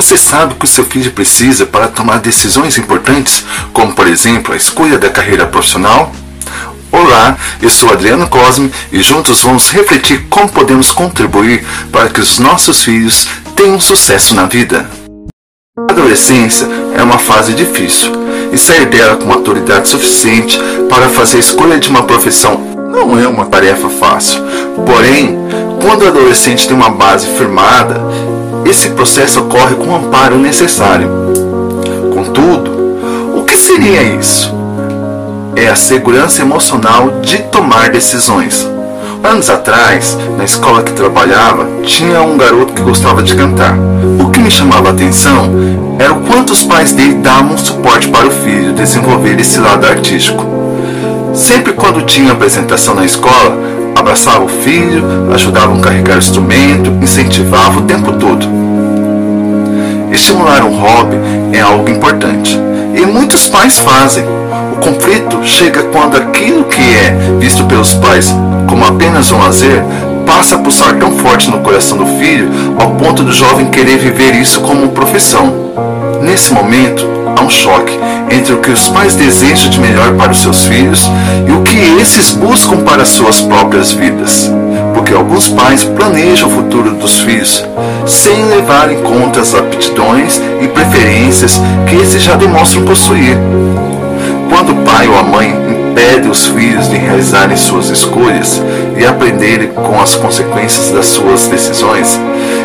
Você sabe o que o seu filho precisa para tomar decisões importantes, como por exemplo a escolha da carreira profissional? Olá, eu sou Adriano Cosme e juntos vamos refletir como podemos contribuir para que os nossos filhos tenham sucesso na vida. A adolescência é uma fase difícil e sair dela com maturidade suficiente para fazer a escolha de uma profissão não é uma tarefa fácil. Porém, quando o adolescente tem uma base firmada esse processo ocorre com o amparo necessário. Contudo, o que seria isso? É a segurança emocional de tomar decisões. Anos atrás, na escola que trabalhava, tinha um garoto que gostava de cantar. O que me chamava a atenção era o quanto os pais dele davam suporte para o filho desenvolver esse lado artístico. Sempre quando tinha apresentação na escola, abraçava o filho, ajudava a carregar o instrumento, incentivava o tempo todo. Estimular um hobby é algo importante e muitos pais fazem. O conflito chega quando aquilo que é visto pelos pais como apenas um lazer passa a pulsar tão forte no coração do filho ao ponto do jovem querer viver isso como profissão. Nesse momento, há um choque entre o que os pais desejam de melhor para os seus filhos e o que esses buscam para suas próprias vidas. Porque alguns pais planejam o futuro dos filhos sem levar em conta as aptidões e preferências que esses já demonstram possuir. Quando o pai ou a mãe impede os filhos de realizarem suas escolhas e aprenderem com as consequências das suas decisões,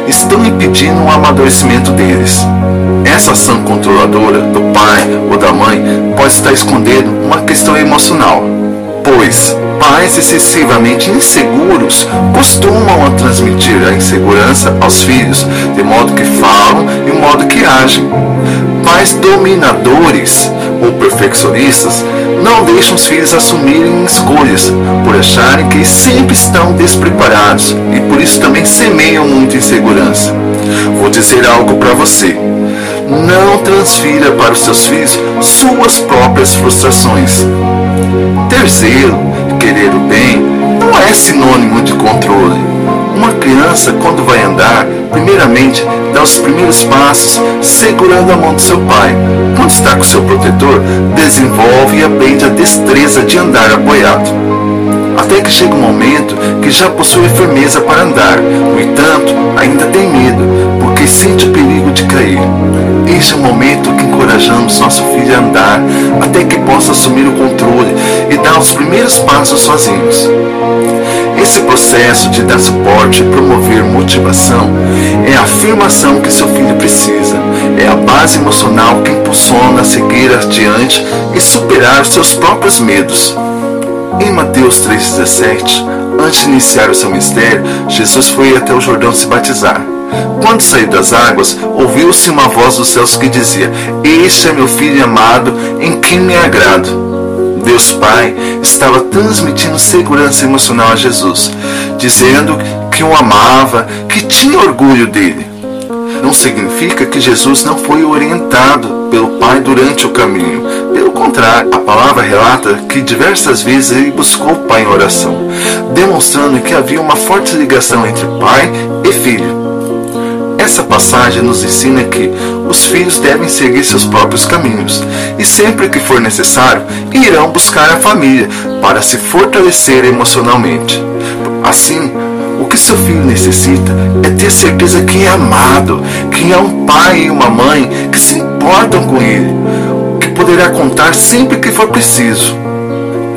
estão impedindo o amadurecimento deles. Essa ação controladora do pai ou da mãe pode estar escondendo uma questão emocional, pois pais excessivamente inseguros costumam transmitir a insegurança aos filhos, de modo que falam e modo que agem. Pais dominadores ou perfeccionistas não deixam os filhos assumirem escolhas, por acharem que sempre estão despreparados e por isso também semeiam muita insegurança. Vou dizer algo para você não transfira para os seus filhos suas próprias frustrações. Ter zelo, querer o bem, não é sinônimo de controle. Uma criança, quando vai andar, primeiramente dá os primeiros passos segurando a mão do seu pai. Quando está com seu protetor, desenvolve e aprende a destreza de andar apoiado. Até que chega um momento que já possui firmeza para andar, no entanto, ainda tem medo, porque sente o perigo de cair. Este é o momento que encorajamos nosso filho a andar até que possa assumir o controle e dar os primeiros passos sozinhos. Esse processo de dar suporte e promover motivação é a afirmação que seu filho precisa. É a base emocional que impulsiona a seguir adiante e superar os seus próprios medos. Em Mateus 3,17, antes de iniciar o seu mistério, Jesus foi até o Jordão se batizar. Quando saiu das águas, ouviu-se uma voz dos céus que dizia: Este é meu filho amado, em quem me agrado. Deus Pai estava transmitindo segurança emocional a Jesus, dizendo que o amava, que tinha orgulho dele. Não significa que Jesus não foi orientado pelo Pai durante o caminho. Pelo contrário, a palavra relata que diversas vezes ele buscou o Pai em oração, demonstrando que havia uma forte ligação entre pai e filho. Essa passagem nos ensina que os filhos devem seguir seus próprios caminhos e, sempre que for necessário, irão buscar a família para se fortalecer emocionalmente. Assim, o que seu filho necessita é ter certeza que é amado, que há um pai e uma mãe que se importam com ele, que poderá contar sempre que for preciso.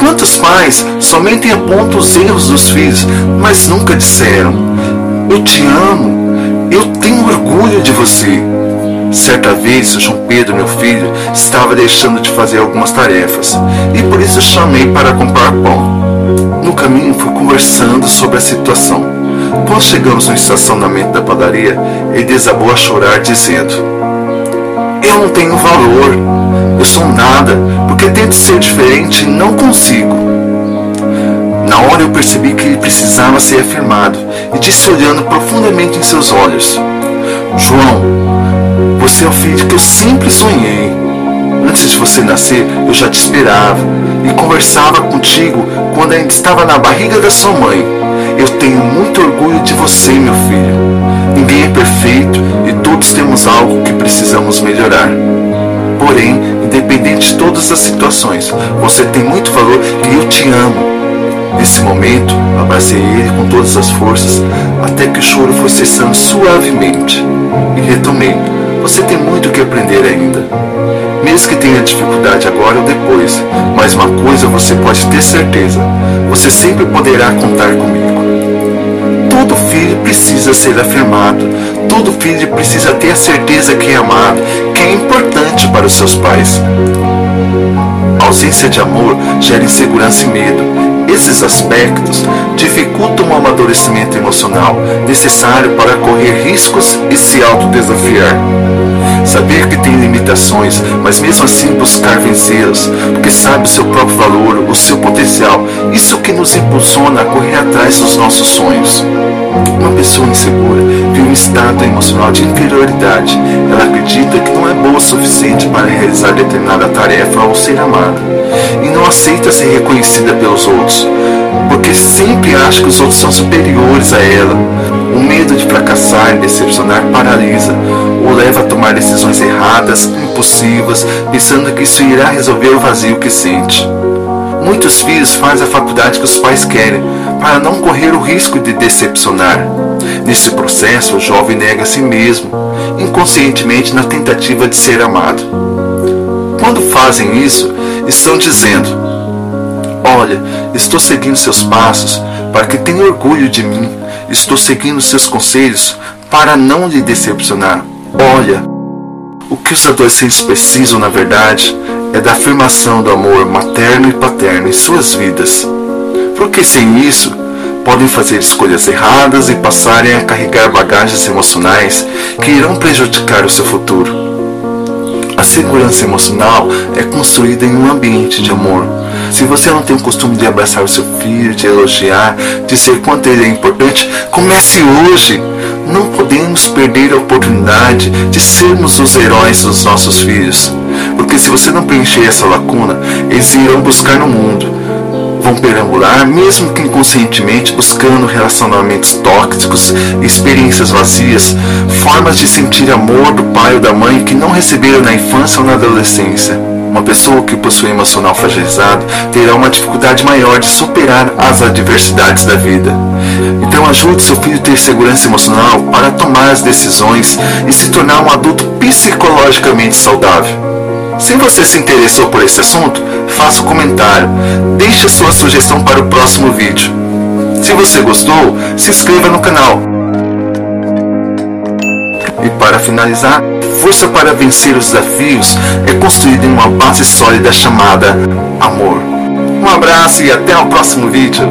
Quantos pais somente apontam os erros dos filhos, mas nunca disseram: Eu te amo, eu tenho orgulho de você. Certa vez, João Pedro, meu filho, estava deixando de fazer algumas tarefas e por isso chamei para comprar pão. No caminho, fui conversando sobre a situação. Quando chegamos no estacionamento da padaria, ele desabou a chorar, dizendo: Eu não tenho valor, eu sou nada, porque tento ser diferente e não consigo. Na hora eu percebi que ele precisava ser afirmado e disse olhando profundamente em seus olhos: João, você é o filho que eu sempre sonhei. Antes de você nascer, eu já te esperava e conversava contigo quando ainda estava na barriga da sua mãe. Eu tenho muito orgulho de você, meu filho. Ninguém é perfeito e todos temos algo que precisamos melhorar. Porém, independente de todas as situações, você tem muito valor e eu te amo. Nesse momento, abracei ele com todas as forças, até que o choro foi cessando suavemente. E retomei. Você tem muito que aprender ainda. Mesmo que tenha dificuldade agora ou depois, mas uma coisa você pode ter certeza: você sempre poderá contar comigo. Todo filho precisa ser afirmado. Todo filho precisa ter a certeza que é amado, que é importante para os seus pais. A ausência de amor gera insegurança e medo esses aspectos dificultam o amadurecimento emocional necessário para correr riscos e se autodesafiar. Saber que tem limitações, mas mesmo assim buscar vencê-las, porque sabe o seu próprio valor, o seu potencial, isso que nos impulsiona a correr atrás dos nossos sonhos. Uma pessoa insegura vive um estado emocional de inferioridade. Ela acredita o suficiente para realizar determinada tarefa ou ser amada. E não aceita ser reconhecida pelos outros, porque sempre acha que os outros são superiores a ela. O medo de fracassar e decepcionar paralisa, ou leva a tomar decisões erradas, impulsivas, pensando que isso irá resolver o vazio que sente. Muitos filhos fazem a faculdade que os pais querem, para não correr o risco de decepcionar. Nesse processo, o jovem nega a si mesmo, inconscientemente na tentativa de ser amado. Quando fazem isso, estão dizendo: Olha, estou seguindo seus passos para que tenha orgulho de mim, estou seguindo seus conselhos para não lhe decepcionar. Olha, o que os adolescentes precisam, na verdade, é da afirmação do amor materno e paterno em suas vidas. Porque sem isso, podem fazer escolhas erradas e passarem a carregar bagagens emocionais que irão prejudicar o seu futuro. A segurança emocional é construída em um ambiente de amor. Se você não tem o costume de abraçar o seu filho, de elogiar, dizer quanto ele é importante, comece hoje. Não podemos perder a oportunidade de sermos os heróis dos nossos filhos. Porque se você não preencher essa lacuna, eles irão buscar no mundo vão perambular, mesmo que inconscientemente, buscando relacionamentos tóxicos, experiências vazias, formas de sentir amor do pai ou da mãe que não receberam na infância ou na adolescência. Uma pessoa que possui emocional fragilizado terá uma dificuldade maior de superar as adversidades da vida. Então ajude seu filho a ter segurança emocional para tomar as decisões e se tornar um adulto psicologicamente saudável. Se você se interessou por esse assunto, faça um comentário, deixe sua sugestão para o próximo vídeo. Se você gostou, se inscreva no canal. E para finalizar, força para vencer os desafios é construída em uma base sólida chamada amor. Um abraço e até o próximo vídeo.